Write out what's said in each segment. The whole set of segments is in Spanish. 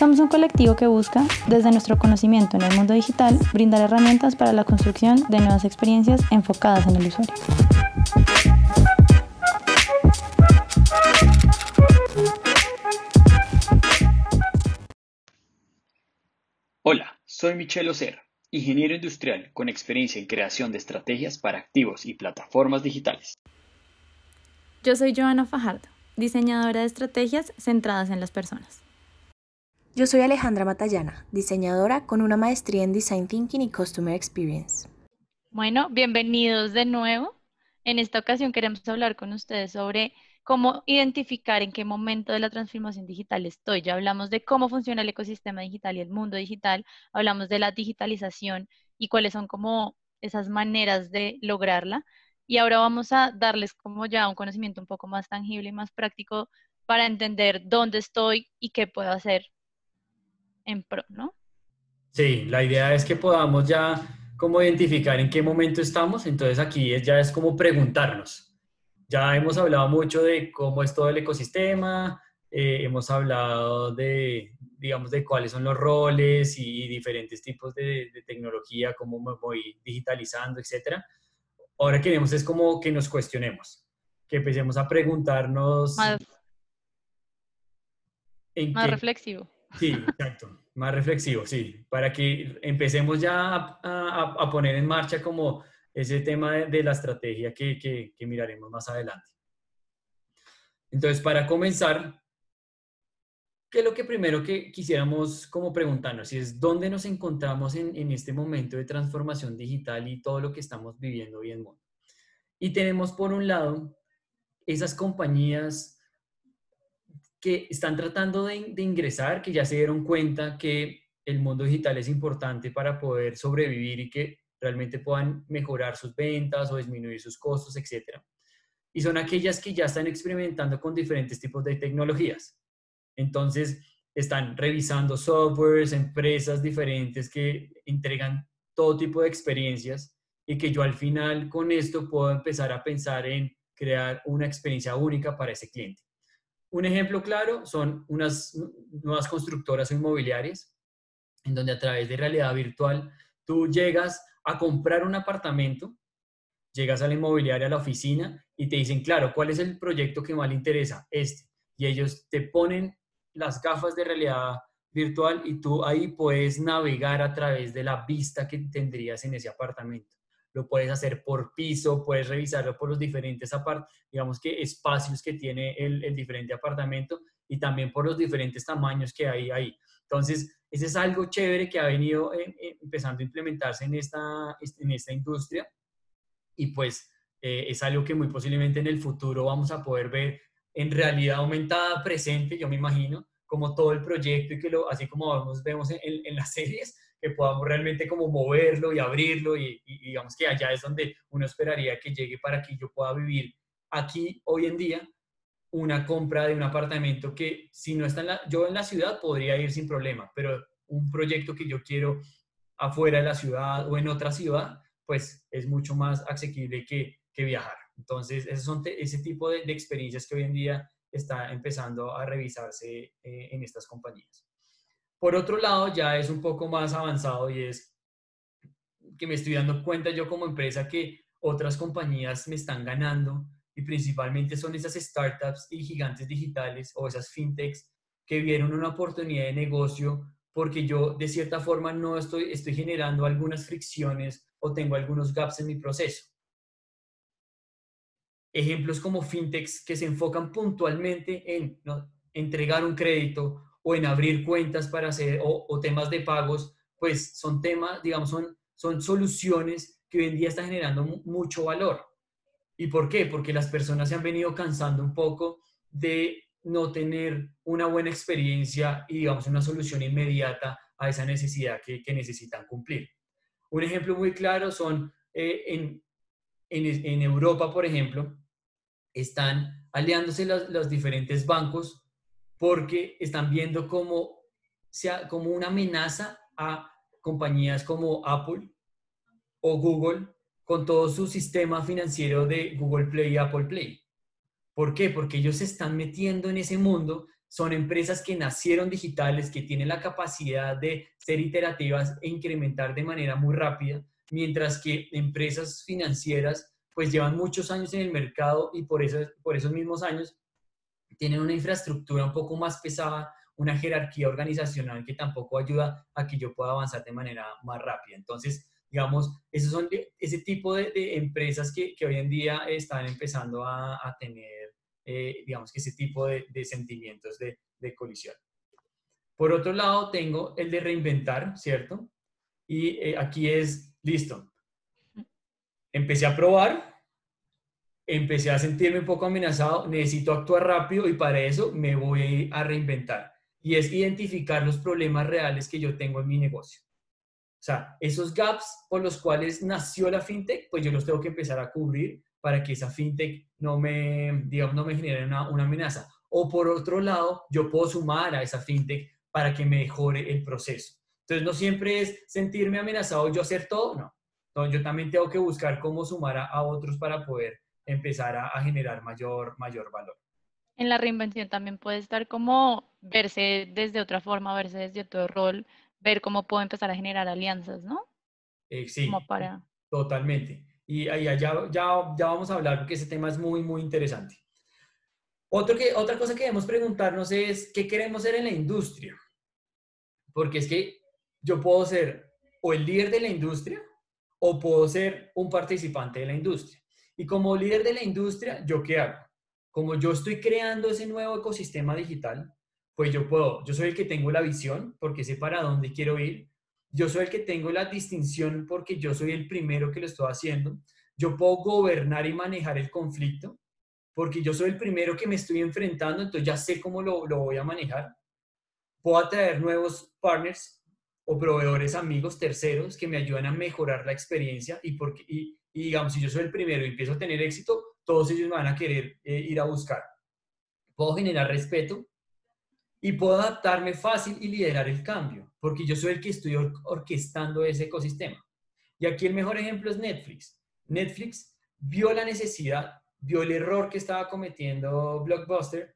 Somos un colectivo que busca, desde nuestro conocimiento en el mundo digital, brindar herramientas para la construcción de nuevas experiencias enfocadas en el usuario. Hola, soy Michelle Ocer, ingeniero industrial con experiencia en creación de estrategias para activos y plataformas digitales. Yo soy Joana Fajardo, diseñadora de estrategias centradas en las personas. Yo soy Alejandra Matallana, diseñadora con una maestría en Design Thinking y Customer Experience. Bueno, bienvenidos de nuevo. En esta ocasión queremos hablar con ustedes sobre cómo identificar en qué momento de la transformación digital estoy. Ya hablamos de cómo funciona el ecosistema digital y el mundo digital, hablamos de la digitalización y cuáles son como esas maneras de lograrla. Y ahora vamos a darles como ya un conocimiento un poco más tangible y más práctico para entender dónde estoy y qué puedo hacer en pro, ¿no? Sí, la idea es que podamos ya como identificar en qué momento estamos, entonces aquí ya es como preguntarnos. Ya hemos hablado mucho de cómo es todo el ecosistema, eh, hemos hablado de, digamos, de cuáles son los roles y diferentes tipos de, tecnología, cómo me voy digitalizando, etc. Ahora queremos es como que nos cuestionemos, que empecemos a preguntarnos... Más, más reflexivo. Sí, exacto. Más reflexivo, sí. Para que empecemos ya a, poner en marcha como ese tema de, la estrategia que, que, miraremos más adelante. Entonces, para comenzar, ¿qué es lo que primero que quisiéramos como preguntarnos? Es dónde nos encontramos en, en este momento de transformación digital y todo lo que estamos viviendo hoy en mundo. Y tenemos por un lado esas compañías que están tratando de, ingresar, que ya se dieron cuenta que el mundo digital es importante para poder sobrevivir y que realmente puedan mejorar sus ventas o disminuir sus costos, etc. Y son aquellas que ya están experimentando con diferentes tipos de tecnologías. Entonces, están revisando softwares, empresas diferentes que entregan todo tipo de experiencias y que yo al final con esto puedo empezar a pensar en crear una experiencia única para ese cliente. Un ejemplo claro son unas nuevas constructoras inmobiliarias, en donde a través de realidad virtual tú llegas a comprar un apartamento, llegas a la inmobiliaria, a la oficina y te dicen, claro, ¿cuál es el proyecto que más le interesa? Este. Y ellos te ponen las gafas de realidad virtual y tú ahí puedes navegar a través de la vista que tendrías en ese apartamento lo puedes hacer por piso, puedes revisarlo por los diferentes digamos que espacios que tiene el, el, diferente apartamento y también por los diferentes tamaños que hay ahí. Entonces, ese es algo chévere que ha venido eh, eh, empezando a implementarse en esta, en esta industria y pues eh, es algo que muy posiblemente en el futuro vamos a poder ver en realidad aumentada presente, yo me imagino, como todo el proyecto y que lo, así como vemos en, en las series, que podamos realmente como moverlo y abrirlo y, digamos que allá es donde uno esperaría que llegue para que yo pueda vivir aquí hoy en día una compra de un apartamento que si no está en la, yo en la ciudad podría ir sin problema, pero un proyecto que yo quiero afuera de la ciudad o en otra ciudad, pues es mucho más asequible que, que viajar. Entonces, esos son ese tipo de, experiencias que hoy en día está empezando a revisarse eh, en estas compañías. Por otro lado, ya es un poco más avanzado y es que me estoy dando cuenta yo como empresa que otras compañías me están ganando y principalmente son esas startups y gigantes digitales o esas fintechs que vieron una oportunidad de negocio porque yo de cierta forma no estoy, estoy generando algunas fricciones o tengo algunos gaps en mi proceso. Ejemplos como fintechs que se enfocan puntualmente en entregar un crédito o en abrir cuentas para hacer, o, temas de pagos, pues son temas, digamos, son, son soluciones que hoy en día están generando mucho valor. ¿Y por qué? Porque las personas se han venido cansando un poco de no tener una buena experiencia y, digamos, una solución inmediata a esa necesidad que, que necesitan cumplir. Un ejemplo muy claro son eh, en, en, en, Europa, por ejemplo, están aliándose los, los diferentes bancos porque están viendo como, sea, como una amenaza a compañías como Apple o Google con todo su sistema financiero de Google Play y Apple Play. ¿Por qué? Porque ellos se están metiendo en ese mundo son empresas que nacieron digitales, que tienen la capacidad de ser iterativas e incrementar de manera muy rápida, mientras que empresas financieras pues llevan muchos años en el mercado y por, eso, por esos mismos años tienen una infraestructura un poco más pesada, una jerarquía organizacional que tampoco ayuda a que yo pueda avanzar de manera más rápida. Entonces, digamos, esos son ese tipo de, empresas que, que, hoy en día están empezando a, a tener, eh, digamos, que ese tipo de, de sentimientos de, de, colisión. Por otro lado, tengo el de reinventar, ¿cierto? Y eh, aquí es, listo, empecé a probar, empecé a sentirme un poco amenazado, necesito actuar rápido y para eso me voy a reinventar. Y es identificar los problemas reales que yo tengo en mi negocio. O sea, esos gaps por los cuales nació la fintech, pues yo los tengo que empezar a cubrir para que esa fintech no me, digamos, no me genere una, una amenaza. O por otro lado, yo puedo sumar a esa fintech para que mejore el proceso. Entonces, no siempre es sentirme amenazado yo hacer todo, no. Entonces, yo también tengo que buscar cómo sumar a, otros para poder empezar a, a, generar mayor, mayor valor. En la reinvención también puede estar como verse desde otra forma, verse desde otro rol, ver cómo puedo empezar a generar alianzas, ¿no? Eh, sí, para... totalmente. Y ahí ya, ya, ya vamos a hablar porque ese tema es muy, muy interesante. Otro que, otra cosa que debemos preguntarnos es, ¿qué queremos ser en la industria? Porque es que yo puedo ser o el líder de la industria o puedo ser un participante de la industria. Y como líder de la industria, ¿yo qué hago? Como yo estoy creando ese nuevo ecosistema digital, pues yo puedo, yo soy el que tengo la visión porque sé para dónde quiero ir, yo soy el que tengo la distinción porque yo soy el primero que lo estoy haciendo, yo puedo gobernar y manejar el conflicto porque yo soy el primero que me estoy enfrentando, entonces ya sé cómo lo, lo voy a manejar, puedo atraer nuevos partners o proveedores, amigos, terceros que me ayudan a mejorar la experiencia y, porque, y, digamos, si yo soy el primero y empiezo a tener éxito, todos ellos van a querer eh, ir a buscar. Puedo generar respeto y puedo adaptarme fácil y liderar el cambio, porque yo soy el que estoy orquestando ese ecosistema. Y aquí el mejor ejemplo es Netflix. Netflix vio la necesidad, vio el error que estaba cometiendo Blockbuster,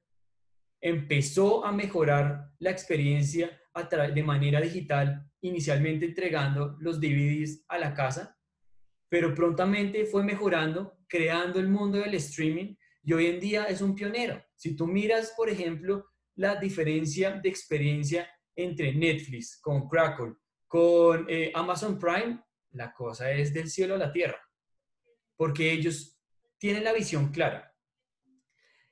empezó a mejorar la experiencia de manera digital, inicialmente entregando los DVDs a la casa, pero prontamente fue mejorando, creando el mundo del streaming y hoy en día es un pionero. Si tú miras, por ejemplo, la diferencia de experiencia entre Netflix, con Crackle, con eh, Amazon Prime, la cosa es del cielo a la tierra, porque ellos tienen la visión clara.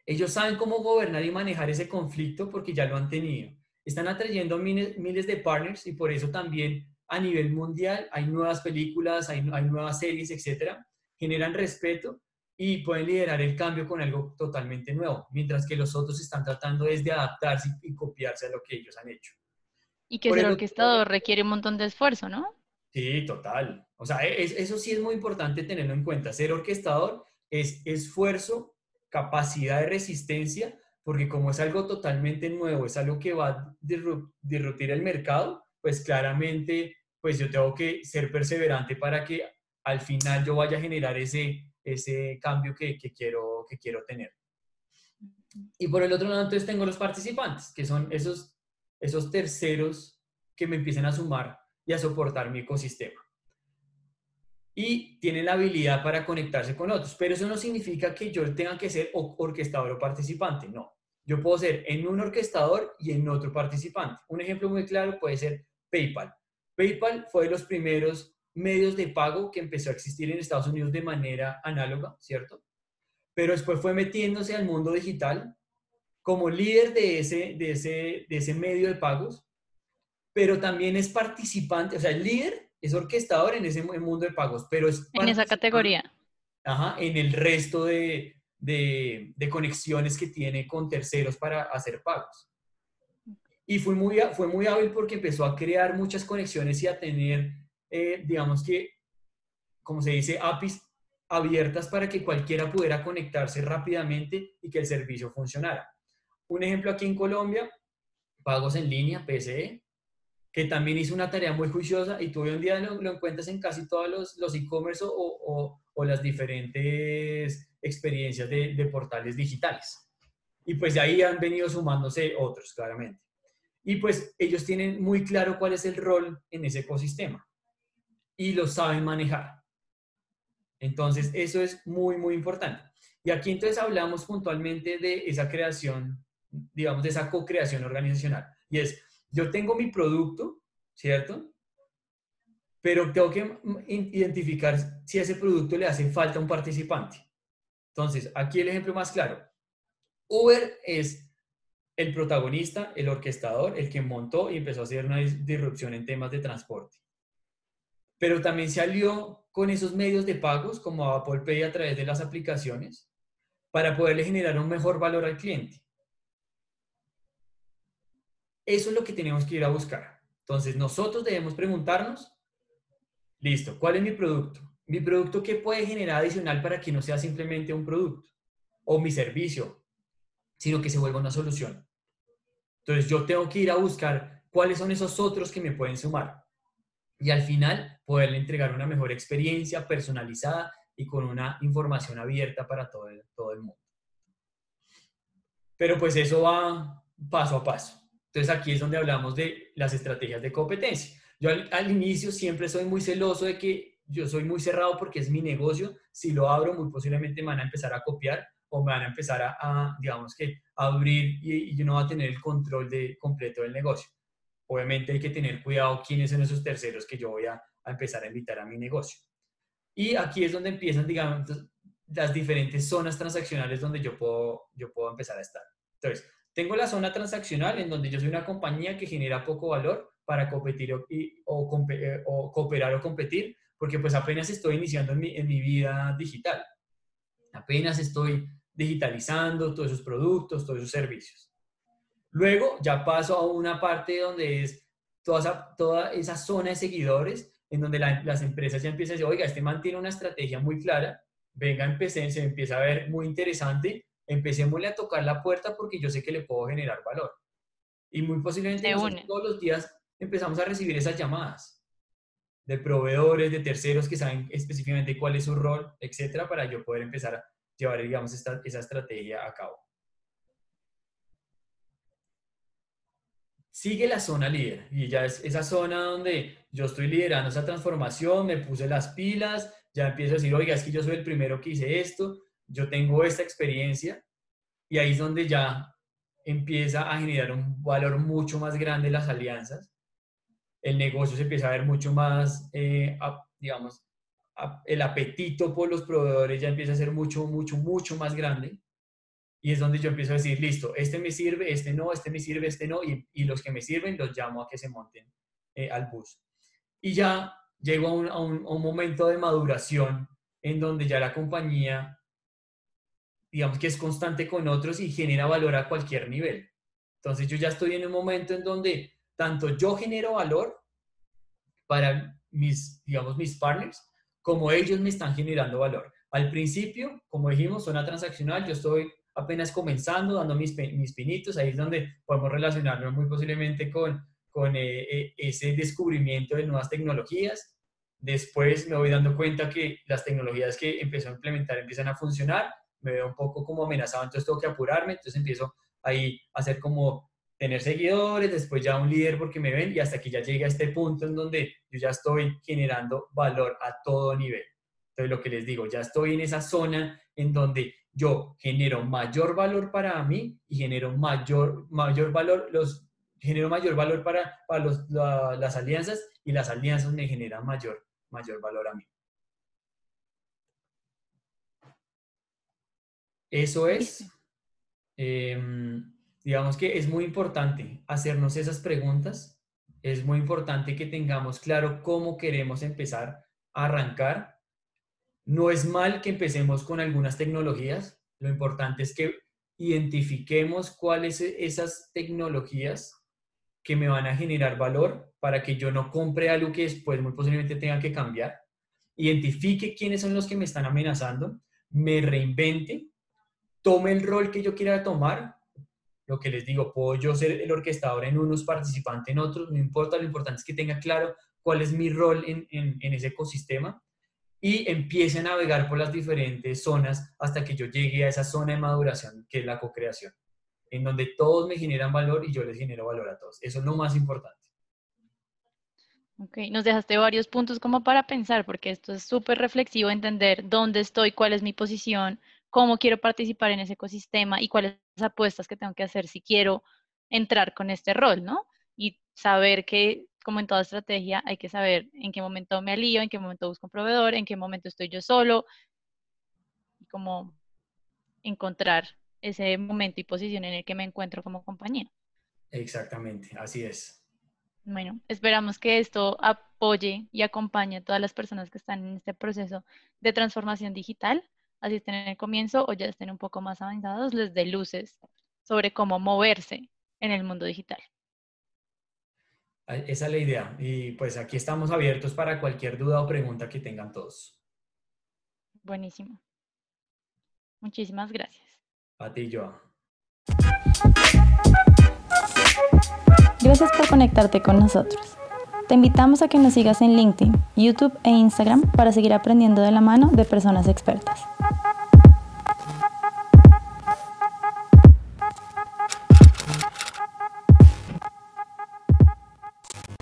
Ellos saben cómo gobernar y manejar ese conflicto porque ya lo han tenido. Están atrayendo miles, miles de partners y por eso también a nivel mundial hay nuevas películas, hay, hay nuevas series, etcétera. Generan respeto y pueden liderar el cambio con algo totalmente nuevo, mientras que los otros están tratando es de adaptarse y copiarse a lo que ellos han hecho. Y que ser orquestador requiere un montón de esfuerzo, ¿no? Sí, total. O sea, eso sí es muy importante tenerlo en cuenta. Ser orquestador es esfuerzo, capacidad de resistencia, porque como es algo totalmente nuevo, es algo que va a disrumpir el mercado, pues claramente, pues yo tengo que ser perseverante para que al final yo vaya a generar ese, ese cambio que, quiero, que quiero tener. Y por el otro lado, entonces tengo los participantes, que son esos, esos terceros que me empiezan a sumar y a soportar mi ecosistema. Y tienen la habilidad para conectarse con otros, pero eso no significa que yo tenga que ser orquestador o participante, no. Yo puedo ser en un orquestador y en otro participante. Un ejemplo muy claro puede ser PayPal. PayPal fue de los primeros medios de pago que empezó a existir en Estados Unidos de manera análoga, ¿cierto? Pero después fue metiéndose al mundo digital como líder de ese, de ese, de ese medio de pagos, pero también es participante, o sea, el líder es orquestador en ese mundo de pagos, pero es... En esa categoría. Ajá, en el resto de, de, de, conexiones que tiene con terceros para hacer pagos. Y fue muy, fue muy hábil porque empezó a crear muchas conexiones y a tener eh, digamos que, como se dice, APIs abiertas para que cualquiera pudiera conectarse rápidamente y que el servicio funcionara. Un ejemplo aquí en Colombia, pagos en línea, PCE, que también hizo una tarea muy juiciosa y tú hoy en día lo, encuentras en casi todos los e-commerce o, o, las diferentes experiencias de, de portales digitales. Y pues de ahí han venido sumándose otros, claramente. Y pues ellos tienen muy claro cuál es el rol en ese ecosistema y lo saben manejar. Entonces, eso es muy, muy importante. Y aquí entonces hablamos puntualmente de esa creación, digamos, de esa co-creación organizacional. Y es, yo tengo mi producto, ¿cierto? Pero tengo que identificar si a ese producto le hace falta un participante. Entonces, aquí el ejemplo más claro. Uber es el protagonista, el orquestador, el que montó y empezó a hacer una disrupción en temas de transporte. Pero también se alió con esos medios de pagos como Apple Pay a través de las aplicaciones para poderle generar un mejor valor al cliente. Eso es lo que tenemos que ir a buscar. Entonces, nosotros debemos preguntarnos, listo, ¿cuál es mi producto? Mi producto, ¿qué puede generar adicional para que no sea simplemente un producto o mi servicio, sino que se vuelva una solución? Entonces, yo tengo que ir a buscar cuáles son esos otros que me pueden sumar. Y al final, poderle entregar una mejor experiencia personalizada y con una información abierta para todo el, todo el mundo. Pero pues eso va paso a paso. Entonces aquí es donde hablamos de las estrategias de competencia. Yo al, inicio siempre soy muy celoso de que yo soy muy cerrado porque es mi negocio. Si lo abro, muy posiblemente me van a empezar a copiar o me van a empezar a, digamos que, abrir y, yo no voy a tener el control de, completo del negocio. Obviamente hay que tener cuidado quiénes son esos terceros que yo voy a, a empezar a invitar a mi negocio. Y aquí es donde empiezan, digamos, las diferentes zonas transaccionales donde yo puedo, yo puedo empezar a estar. Entonces, tengo la zona transaccional en donde yo soy una compañía que genera poco valor para competir o, o, eh, o cooperar o competir, porque pues apenas estoy iniciando en mi, en mi vida digital. Apenas estoy digitalizando todos esos productos, todos esos servicios. Luego ya paso a una parte donde es toda esa, toda esa zona de seguidores en donde las empresas ya empiezan a decir, oiga, este man tiene una estrategia muy clara, venga, empecé, se empieza a ver muy interesante, empecémosle a tocar la puerta porque yo sé que le puedo generar valor. Y muy posiblemente todos los días empezamos a recibir esas llamadas de proveedores, de terceros que saben específicamente cuál es su rol, etcétera, para yo poder empezar a llevar, digamos, esta, esa estrategia a cabo. sigue la zona líder y ya es esa zona donde yo estoy liderando esa transformación, me puse las pilas, ya empiezo a decir, oiga, es que yo soy el primero que hice esto, yo tengo esta experiencia y ahí es donde ya empieza a generar un valor mucho más grande las alianzas, el negocio se empieza a ver mucho más, eh, digamos, el apetito por los proveedores ya empieza a ser mucho, mucho, mucho más grande y es donde yo empiezo a decir, listo, este me sirve, este no, este me sirve, este no, y, los que me sirven los llamo a que se monten eh, al bus. Y ya llego a a, a un, momento de maduración en donde ya la compañía, digamos que es constante con otros y genera valor a cualquier nivel. Entonces yo ya estoy en un momento en donde tanto yo genero valor para mis, digamos, mis partners, como ellos me están generando valor. Al principio, como dijimos, zona transaccional, yo estoy apenas comenzando, dando mis, mis pinitos, ahí es donde podemos relacionarnos muy posiblemente con, con eh, eh, ese descubrimiento de nuevas tecnologías. Después me voy dando cuenta que las tecnologías que empezó a implementar empiezan a funcionar, me veo un poco como amenazado, entonces tengo que apurarme, entonces empiezo ahí a hacer como tener seguidores, después ya un líder porque me ven y hasta que ya llegue a este punto en donde yo ya estoy generando valor a todo nivel. Entonces lo que les digo, ya estoy en esa zona en donde yo genero mayor valor para mí y genero mayor, mayor valor, los, genero mayor valor para, para los, las alianzas y las alianzas me generan mayor, mayor valor a mí. Eso es, em, digamos que es muy importante hacernos esas preguntas, es muy importante que tengamos claro cómo queremos empezar a arrancar. No es mal que empecemos con algunas tecnologías, lo importante es que identifiquemos cuáles son esas tecnologías que me van a generar valor para que yo no compre algo que después muy posiblemente tenga que cambiar. Identifique quiénes son los que me están amenazando, me reinvente, tome el rol que yo quiera tomar. Lo que les digo, puedo yo ser el orquestador en unos, participante en otros, no importa, lo importante es que tenga claro cuál es mi rol en, en ese ecosistema y empiece a navegar por las diferentes zonas hasta que yo llegue a esa zona de maduración que es la co-creación. en donde todos me generan valor y yo les genero valor a todos. Eso es lo más importante. Ok, nos dejaste varios puntos como para pensar, porque esto es súper reflexivo, entender dónde estoy, cuál es mi posición, cómo quiero participar en ese ecosistema y cuáles las apuestas que tengo que hacer si quiero entrar con este rol, ¿no? Y saber que, como en toda estrategia, hay que saber en qué momento me alío, en qué momento busco un proveedor, en qué momento estoy yo solo, y cómo encontrar ese momento y posición en el que me encuentro como compañía. Exactamente, así es. Bueno, esperamos que esto apoye y acompañe a todas las personas que están en este proceso de transformación digital así estén en el comienzo o ya estén un poco más avanzados, les dé luces sobre cómo moverse en el mundo digital. Esa es la idea. Y pues aquí estamos abiertos para cualquier duda o pregunta que tengan todos. Buenísimo. Muchísimas gracias. A ti, Joa. Gracias por conectarte con nosotros. Te invitamos a que nos sigas en LinkedIn, YouTube e Instagram para seguir aprendiendo de la mano de personas expertas.